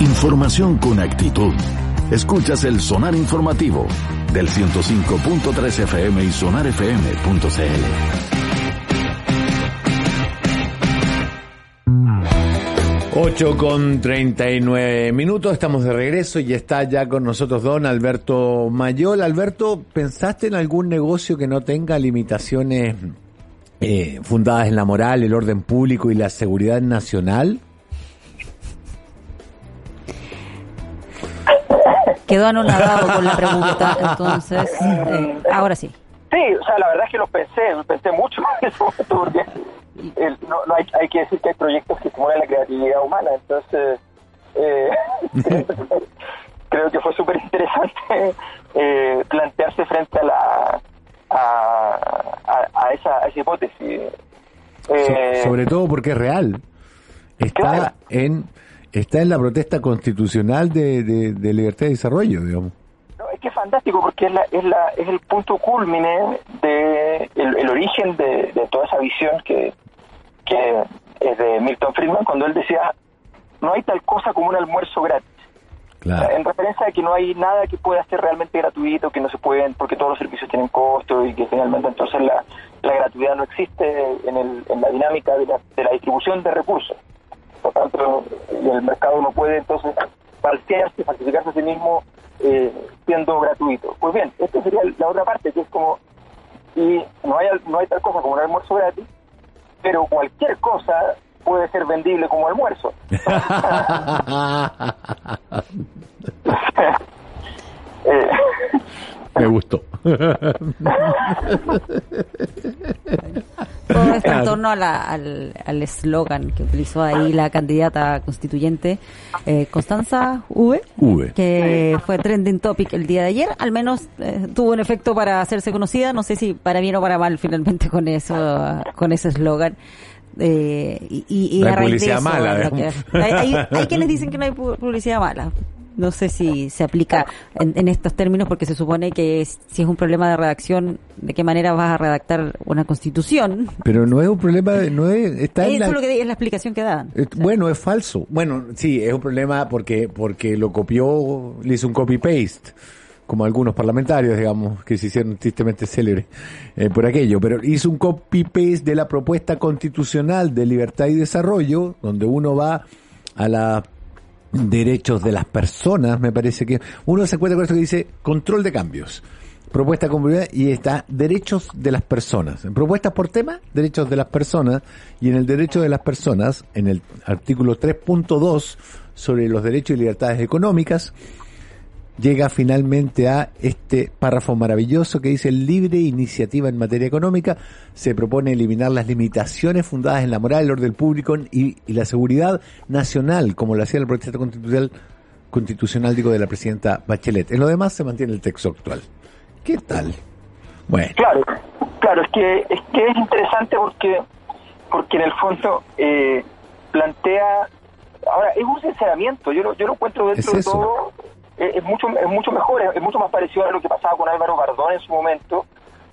Información con actitud. Escuchas el Sonar Informativo del 105.3 FM y sonarfm.cl. 8 con 39 minutos, estamos de regreso y está ya con nosotros don Alberto Mayol. Alberto, ¿pensaste en algún negocio que no tenga limitaciones eh, fundadas en la moral, el orden público y la seguridad nacional? Quedó anonadado con la pregunta, entonces, eh, ahora sí. Sí, o sea, la verdad es que lo pensé, pensé mucho en ese momento, porque no, no hay, hay, que decir que hay proyectos que estimulan la creatividad humana, entonces eh, creo que fue súper interesante eh, plantearse frente a la a, a, esa, a esa hipótesis. Eh, sobre todo porque es real. Está en está en la protesta constitucional de, de, libertad y desarrollo, digamos. No, es que es fantástico porque es, la, es, la, es el punto culmine de el, origen de, de, toda esa visión que, que es de Milton Friedman cuando él decía no hay tal cosa como un almuerzo gratis. En referencia a que no hay nada que pueda ser realmente gratuito, que no se pueden, porque todos los servicios tienen costo y que finalmente entonces la, la gratuidad no existe en, el, en la dinámica de la, de la distribución de recursos. Por tanto, el mercado no puede entonces falsearse, falsificarse a sí mismo eh, siendo gratuito. Pues bien, esta sería la otra parte, que es como, y no hay, no hay tal cosa como un almuerzo gratis, pero cualquier cosa puede ser vendible como almuerzo. eh, me gustó. En torno al eslogan que utilizó ahí la candidata constituyente eh, Constanza v, que fue trending topic el día de ayer. Al menos eh, tuvo un efecto para hacerse conocida. No sé si para bien o para mal finalmente con eso, con ese eslogan. Eh, y, y, la publicidad mala. hay, hay, quienes dicen que no hay publicidad mala. No sé si se aplica en, estos términos porque se supone que si es un problema de redacción, ¿de qué manera vas a redactar una constitución? Pero no es un problema, no es, está en la, lo que es la explicación que dan. bueno, es falso. Bueno, sí, es un problema porque porque lo copió, le hizo un copy-paste como algunos parlamentarios, digamos, que se hicieron tristemente célebres eh, por aquello, pero hizo un copy-paste de la propuesta constitucional de libertad y desarrollo, donde uno va a la derechos de las personas, me parece que uno se encuentra con esto que dice control de cambios, propuesta comunidad y está derechos de las personas. En propuestas por tema, derechos de las personas y en el derecho de las personas, en el artículo 3.2 sobre los derechos y libertades económicas, llega finalmente a este párrafo maravilloso que dice libre iniciativa en materia económica. Se propone eliminar las limitaciones fundadas en la moral, el orden público y, la seguridad nacional, como lo hacía el proyecto constitucional, constitucional digo, de la presidenta Bachelet. En lo demás se mantiene el texto actual. ¿Qué tal? Bueno. Claro, claro, es que es, que es interesante porque, porque en el fondo eh, plantea ahora es un sinceramiento yo lo, yo lo encuentro dentro de todo es, mucho es mucho mejor, es, mucho más parecido a lo que pasaba con Álvaro Bardón en su momento,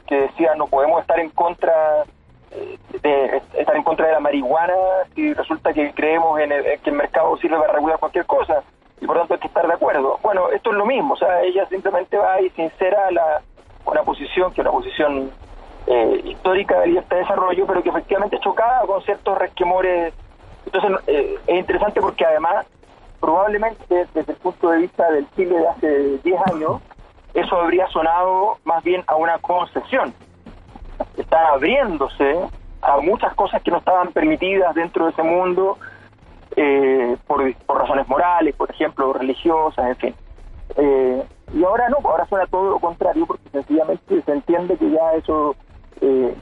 que decía no podemos estar en contra eh, de estar en contra de la marihuana si resulta que creemos en, que el mercado sirve para regular cualquier cosa y por tanto hay que estar de acuerdo. Bueno, esto es lo mismo, o sea, ella simplemente va y sincera la, una posición que es una posición eh, histórica de libertad de desarrollo, pero que efectivamente chocaba con ciertos resquemores. Entonces eh, es interesante porque además probablemente desde el punto de vista del Chile de hace 10 años, eso habría sonado más bien a una concesión. Está abriéndose a muchas cosas que no estaban permitidas dentro de ese mundo eh, por, razones morales, por ejemplo, religiosas, en fin. Eh, y ahora no, ahora suena todo lo contrario porque sencillamente se entiende que ya eso, eh,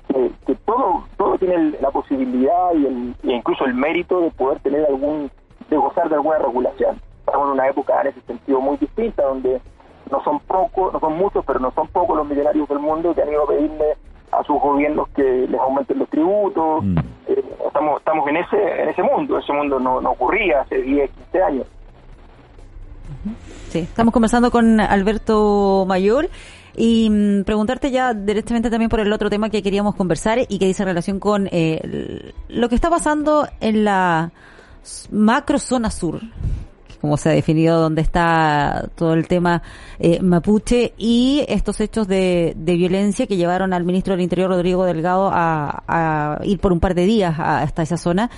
que, todo todo tiene la posibilidad y, el, e incluso el mérito de poder tener algún de gozar de alguna regulación. Estamos en una época en ese sentido muy distinta, donde no son pocos, no son muchos, pero no son pocos los millonarios del mundo que han ido a pedirle a sus gobiernos que les aumenten los tributos. Mm. Eh, estamos estamos en ese en ese mundo, ese mundo no, no ocurría hace 10, 15 años. Sí, estamos conversando con Alberto Mayor y mm, preguntarte ya directamente también por el otro tema que queríamos conversar y que dice relación con eh, lo que está pasando en la macro zona sur, como se ha definido, donde está todo el tema eh, mapuche y estos hechos de, violencia que llevaron al ministro del Interior, Rodrigo Delgado, a, ir por un par de días hasta esa zona.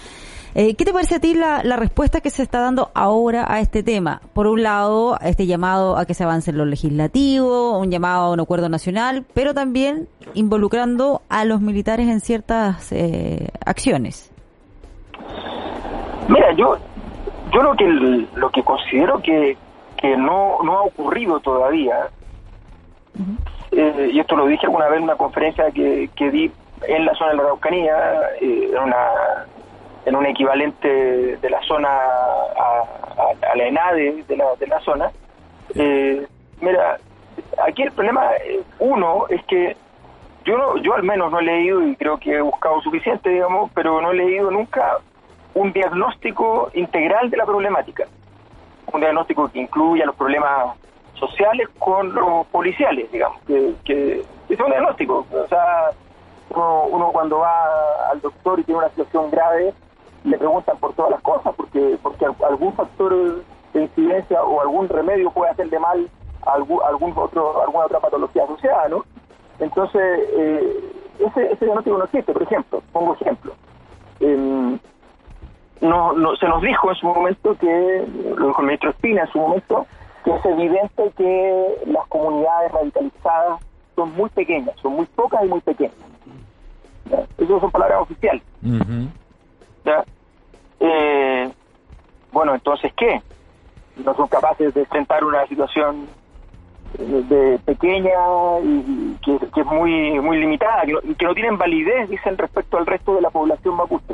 Eh, ¿Qué te parece a ti la, respuesta que se está dando ahora a este tema? Por un lado, este llamado a que se avance en lo legislativo, un llamado a un acuerdo nacional, pero también involucrando a los militares en ciertas eh, acciones. Mira, yo yo lo que lo que considero que, que no, no ha ocurrido todavía, eh, y esto lo dije alguna vez en una conferencia que, que di en la zona de la Araucanía, eh, en, una, en un equivalente de la zona a, a, la ENADE de la, de la zona, eh, mira, aquí el problema, uno, es que yo no, yo al menos no he leído y creo que he buscado suficiente, digamos, pero no he leído nunca un diagnóstico integral de la problemática, un diagnóstico que incluya los problemas sociales con los policiales, digamos, que, es un diagnóstico. O sea, uno, cuando va al doctor y tiene una situación grave, le preguntan por todas las cosas, porque porque algún factor de incidencia o algún remedio puede hacerle mal a algún, algún otro, alguna otra patología asociada, ¿no? Entonces, eh, ese, ese diagnóstico no existe, por ejemplo, pongo ejemplo. Eh, no, no, se nos dijo en su momento que, lo dijo el ministro Espina en su momento, que es evidente que las comunidades radicalizadas son muy pequeñas, son muy pocas y muy pequeñas. Esas son palabras oficiales. Eh, bueno, entonces, ¿qué? No son capaces de enfrentar una situación de pequeña y que, es muy muy limitada, y que no tienen validez, dicen, respecto al resto de la población mapuche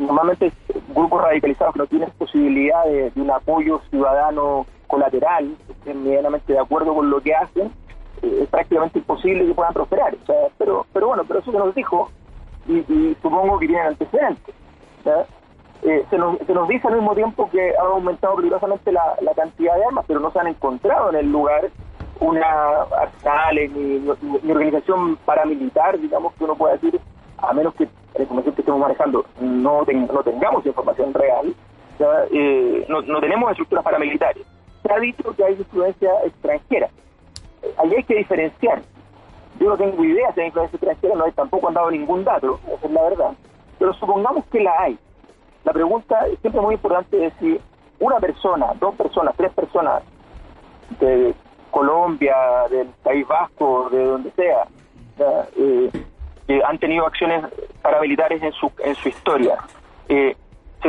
normalmente grupos radicalizados que no tienen posibilidad de, un apoyo ciudadano colateral, estén medianamente de acuerdo con lo que hacen, eh, es prácticamente imposible que puedan prosperar. O sea, pero, pero bueno, pero eso se nos dijo y, supongo que tienen antecedentes. Eh, se, nos, se nos dice al mismo tiempo que ha aumentado peligrosamente la, cantidad de armas, pero no se han encontrado en el lugar una arsenal ni, ni, organización paramilitar, digamos, que uno pueda decir, a menos que la información que estemos manejando no, no tengamos información real, eh, no, no tenemos estructuras paramilitares. Se ha dicho que hay influencia extranjera. Ahí hay que diferenciar. Yo no tengo idea si hay influencia extranjera, no hay, tampoco han dado ningún dato, esa es la verdad. Pero supongamos que la hay. La pregunta es siempre muy importante es si una persona, dos personas, tres personas de Colombia, del País Vasco, de donde sea, eh, que han tenido acciones paramilitares en su, en su historia. Eh, se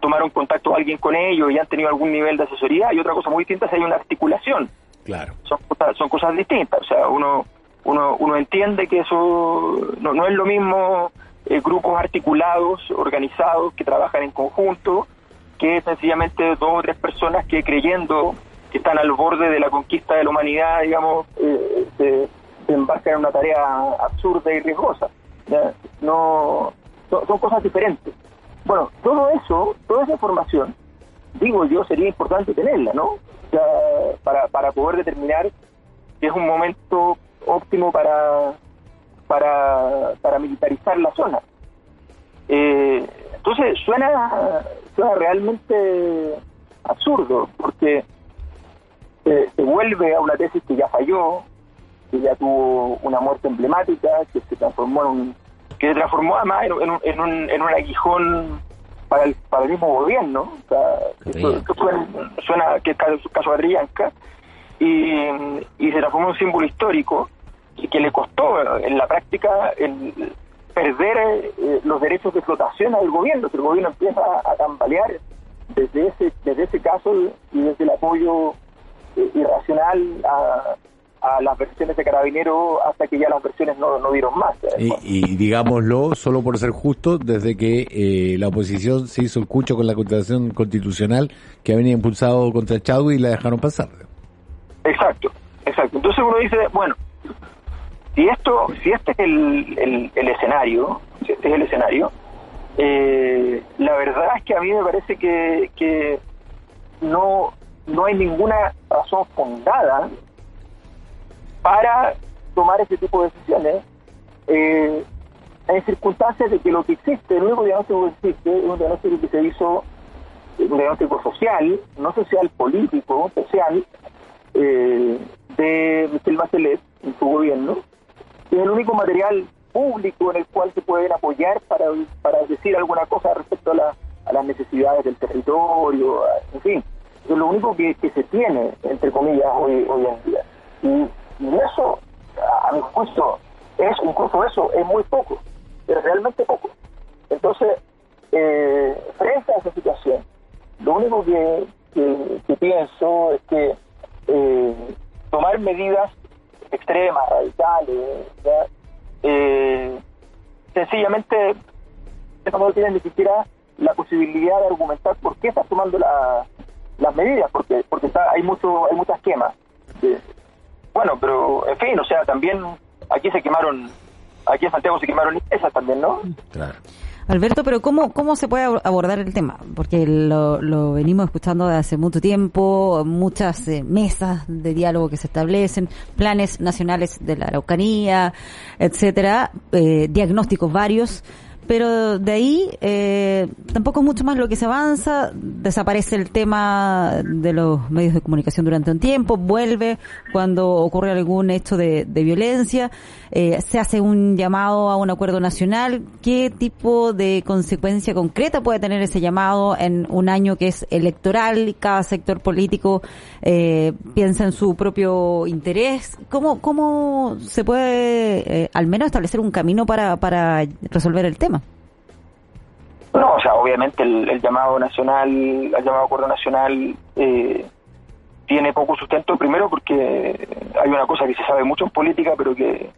tomaron contacto alguien con ellos y han tenido algún nivel de asesoría y otra cosa muy distinta es hay una articulación. Claro. Son, son cosas distintas. O sea, uno, uno, uno entiende que eso no, no es lo mismo eh, grupos articulados, organizados, que trabajan en conjunto, que sencillamente dos o tres personas que creyendo que están al borde de la conquista de la humanidad, digamos, eh, se embarcan en una tarea absurda y riesgosa. No, son, cosas diferentes. Bueno, todo eso, toda esa información, digo yo, sería importante tenerla, ¿no? para, para poder determinar que es un momento óptimo para, para, para militarizar la zona. Eh, entonces, suena, suena realmente absurdo, porque eh, se vuelve a una tesis que ya falló, que ya tuvo una muerte emblemática, que se transformó en un, que se transformó además en, un, en, un, en un aguijón para el, para el mismo gobierno. O sea, esto, suena, que es caso de Adrianca, y, y se transformó en un símbolo histórico y que le costó en la práctica el perder eh, los derechos de explotación al gobierno, que el gobierno empieza a tambalear desde ese, desde ese caso y desde el apoyo eh, irracional a a las versiones de Carabinero hasta que ya las versiones no, no dieron más. Y, digámoslo, solo por ser justo, desde que eh, la oposición se hizo el cucho con la Constitución Constitucional que venía impulsado contra Chadwick y la dejaron pasar. Exacto, exacto. Entonces uno dice, bueno, si esto, si este es el, el, escenario, si este es el escenario, eh, la verdad es que a mí me parece que, que no, no hay ninguna razón fundada para tomar ese tipo de decisiones eh, en circunstancias de que lo que existe, el único diagnóstico que existe es un diagnóstico que se hizo, un diagnóstico social, no social, político, social, eh, de Michel Bachelet en su gobierno, es el único material público en el cual se pueden apoyar para, para decir alguna cosa respecto a, la, a las necesidades del territorio, en fin, es lo único que, que se tiene, entre comillas, hoy, hoy en día. Y y eso, a mi juicio, es incluso eso, es muy poco, es realmente poco. Entonces, eh, frente a esa situación, lo único que, pienso es que eh, tomar medidas extremas, radicales, eh, sencillamente no tienen ni siquiera la posibilidad de argumentar por qué estás tomando las medidas, porque porque está, hay mucho hay muchas quemas. Bueno, pero en fin, o sea, también aquí se quemaron, aquí en Santiago se quemaron esas también, ¿no? Claro. Alberto, pero ¿cómo, ¿cómo se puede abordar el tema? Porque lo, lo venimos escuchando desde hace mucho tiempo, muchas eh, mesas de diálogo que se establecen, planes nacionales de la Araucanía, etcétera, eh, diagnósticos varios pero de ahí eh, tampoco es mucho más lo que se avanza, desaparece el tema de los medios de comunicación durante un tiempo, vuelve cuando ocurre algún hecho de, de violencia, eh, se hace un llamado a un acuerdo nacional, ¿qué tipo de consecuencia concreta puede tener ese llamado en un año que es electoral, cada sector político eh, piensa en su propio interés? ¿Cómo, cómo se puede al menos establecer un camino para, para resolver el tema? No, o sea, obviamente el, llamado nacional, el llamado acuerdo nacional eh, tiene poco sustento, primero porque hay una cosa que se sabe mucho en política, pero que,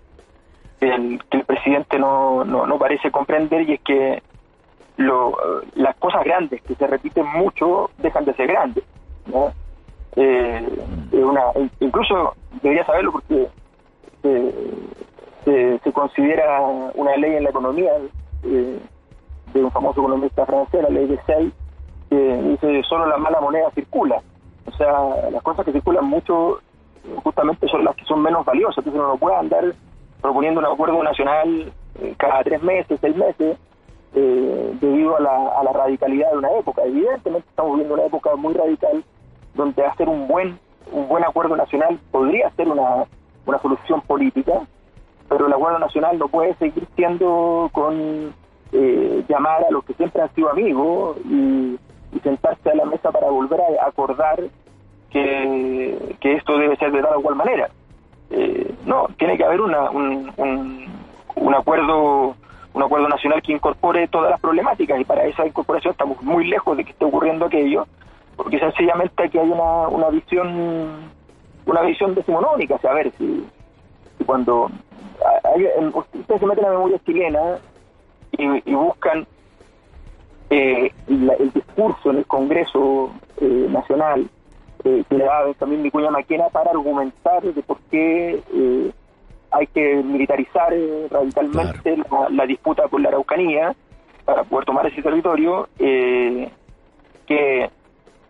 el, presidente no, no, parece comprender y es que lo, las cosas grandes que se repiten mucho dejan de ser grandes. ¿no? Eh, una, incluso debería saberlo porque se, se, considera una ley en la economía. Eh, de un famoso economista francés, la ley de Sey, que dice solo la mala moneda circula. O sea, las cosas que circulan mucho justamente son las que son menos valiosas. Entonces uno no puede andar proponiendo un acuerdo nacional eh, cada tres meses, seis meses, eh, debido a la, radicalidad de una época. Evidentemente estamos viviendo una época muy radical donde hacer un buen un buen acuerdo nacional podría ser una, una solución política, pero el acuerdo nacional no puede seguir siendo con eh, llamar a los que siempre han sido amigos y, sentarse a la mesa para volver a acordar que, esto debe ser de tal o cual manera. Eh, no, tiene que haber una, un, un, acuerdo un acuerdo nacional que incorpore todas las problemáticas y para esa incorporación estamos muy lejos de que esté ocurriendo aquello, porque sencillamente aquí hay una, una visión una visión decimonónica, sea, a ver si, cuando hay, ustedes se meten en la memoria chilena y, buscan eh, el discurso en el Congreso eh, Nacional eh, que le da también mi cuña Maquena para argumentar de por qué hay que militarizar radicalmente la, disputa por la Araucanía para poder tomar ese territorio, que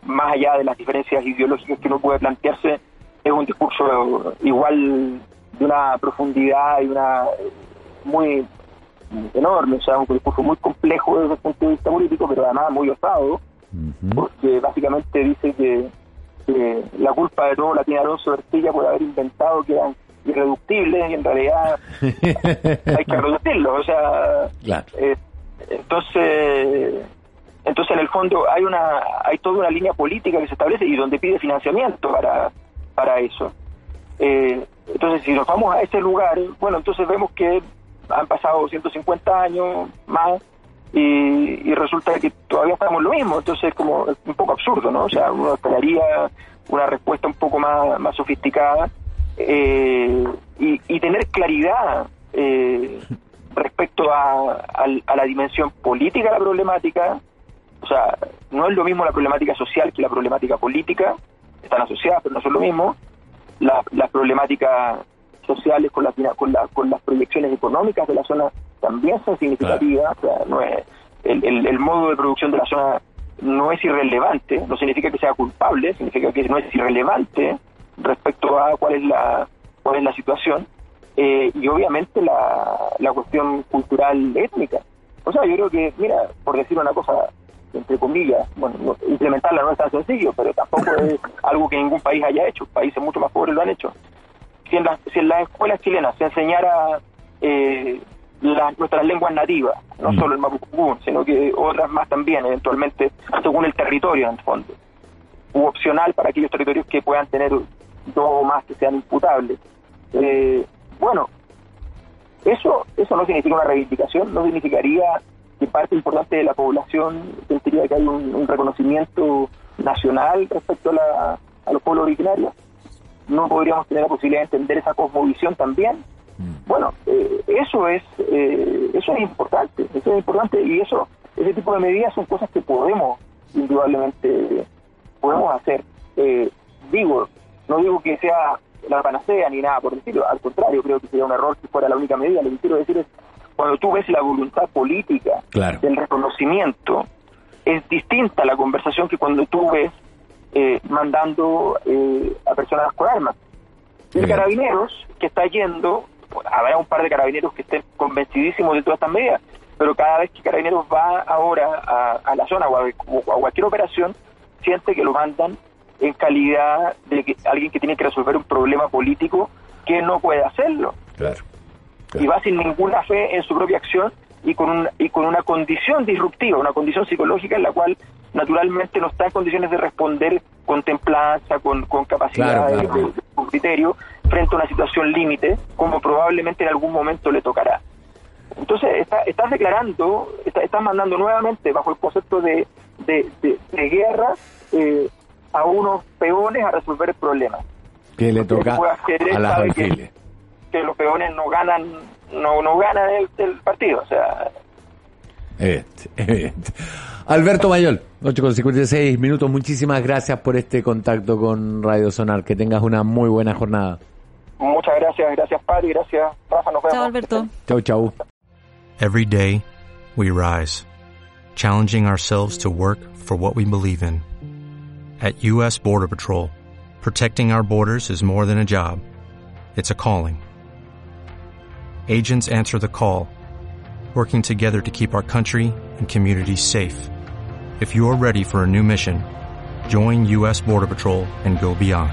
más allá de las diferencias ideológicas que uno puede plantearse, es un discurso igual de una profundidad y una muy enorme, o sea, un discurso muy complejo desde el punto de vista político, pero además muy osado, porque básicamente dice que, la culpa de todo la tiene Alonso Bertilla por haber inventado que eran irreductibles y en realidad hay que reducirlo, o sea, eh, entonces entonces en el fondo hay una hay toda una línea política que se establece y donde pide financiamiento para para eso. Eh, entonces si nos vamos a ese lugar bueno entonces vemos que han pasado 150 años más y, resulta que todavía estamos lo mismo, entonces es como un poco absurdo, ¿no? O sea, uno esperaría una respuesta un poco más, más sofisticada eh, y, tener claridad eh, respecto a, la dimensión política de la problemática. O sea, no es lo mismo la problemática social que la problemática política, están asociadas, pero no son lo mismo. las problemáticas sociales con, las con, con las proyecciones económicas de la zona también son significativas. O sea, no es, el, el, modo de producción de la zona no es irrelevante, no significa que sea culpable, significa que no es irrelevante respecto a cuál es la, cuál es la situación. Eh, y obviamente la, la cuestión cultural étnica. O sea, yo creo que, mira, por decir una cosa, entre comillas, bueno, implementarla no es tan sencillo, pero tampoco es algo que ningún país haya hecho, países mucho más pobres lo han hecho. Si en, si en las escuelas chilenas se enseñara eh, nuestras lenguas nativas, no mm. solo el mapudungun, sino que otras más también, eventualmente, según el territorio, en el fondo, u opcional para aquellos territorios que puedan tener dos o más que sean imputables. Eh, bueno, eso eso no significa una reivindicación, no significaría que parte importante de la población sentiría que hay un, reconocimiento nacional respecto a, a los pueblos originarios. No podríamos tener la posibilidad de entender esa cosmovisión también. Bueno, eh, eso es eh, eso es importante, eso es importante y eso ese tipo de medidas son cosas que podemos indudablemente podemos hacer. Eh, digo, no digo que sea la panacea ni nada por decirlo, al contrario, creo que sería un error si fuera la única medida. Lo que quiero decir es, cuando tú ves la voluntad política del reconocimiento, es distinta la conversación que cuando tú ves eh, mandando eh, a personas con armas. El carabineros que está yendo, habrá un par de carabineros que estén convencidísimos de todas estas medidas, pero cada vez que carabineros va ahora a, la zona o a cualquier operación, siente que lo mandan en calidad de que, alguien que tiene que resolver un problema político que no puede hacerlo. Y va sin ninguna fe en su propia acción y con, un, y con una condición disruptiva, una condición psicológica en la cual naturalmente no está en condiciones de responder con templanza, con, con capacidad de, con criterio, frente a una situación límite, como probablemente en algún momento le tocará. Entonces, está, estás declarando, estás mandando nuevamente bajo el concepto de, de, de, guerra eh, a unos peones a resolver el problema. Que le toca a las que, que, los peones no ganan no, no ganan el, partido, o sea... Alberto Mayol, 8 con 56 minutos, muchísimas gracias por este contacto con Radio Sonar, que tengas una muy buena jornada. Muchas gracias, gracias Pari, gracias Rafa, nos vemos. Chao Alberto. Chau, chau. Every day we rise, challenging ourselves to work for what we believe in. At U.S. Border Patrol, protecting our borders is more than a job. It's a calling. Agents answer the call, working together to keep our country and communities safe. If you're ready for a new mission, join U.S. Border Patrol and go beyond.